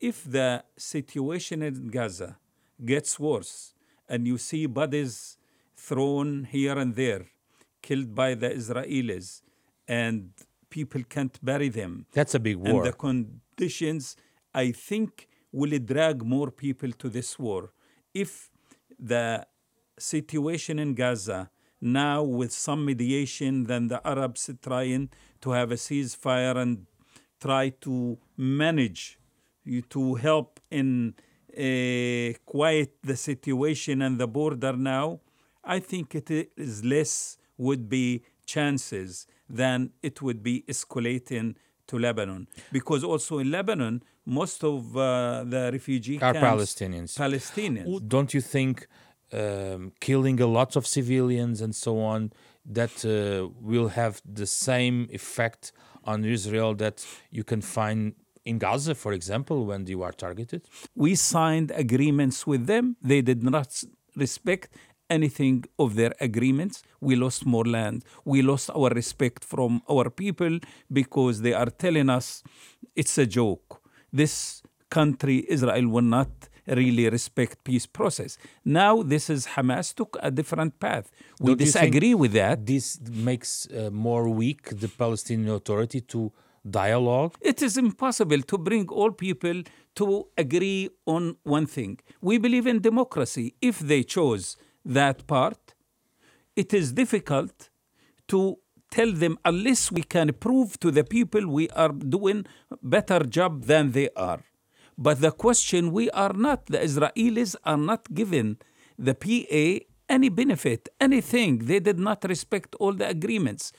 if the situation in Gaza gets worse and you see bodies thrown here and there, killed by the Israelis, and people can't bury them, That's a big war. and the conditions, I think, will drag more people to this war. If the situation in Gaza now, with some mediation, then the Arabs trying to have a ceasefire and try to manage to help in uh, quiet the situation and the border now, I think it is less would be chances than it would be escalating to Lebanon. Because also in Lebanon, most of uh, the refugee Are camps Palestinians. Palestinians. Don't you think um, killing a lot of civilians and so on that uh, will have the same effect on Israel that you can find in Gaza, for example, when you are targeted? we signed agreements with them. They did not respect anything of their agreements. We lost more land. We lost our respect from our people because they are telling us it's a joke. This country, Israel, will not really respect peace process. Now this is Hamas took a different path. We Don't disagree with that. This makes uh, more weak the Palestinian Authority to dialogue. It is impossible to bring all people to agree on one thing. We believe in democracy. If they chose that part, it is difficult to tell them unless we can prove to the people we are doing better job than they are. But the question we are not, the Israelis are not given the PA any benefit, anything. They did not respect all the agreements.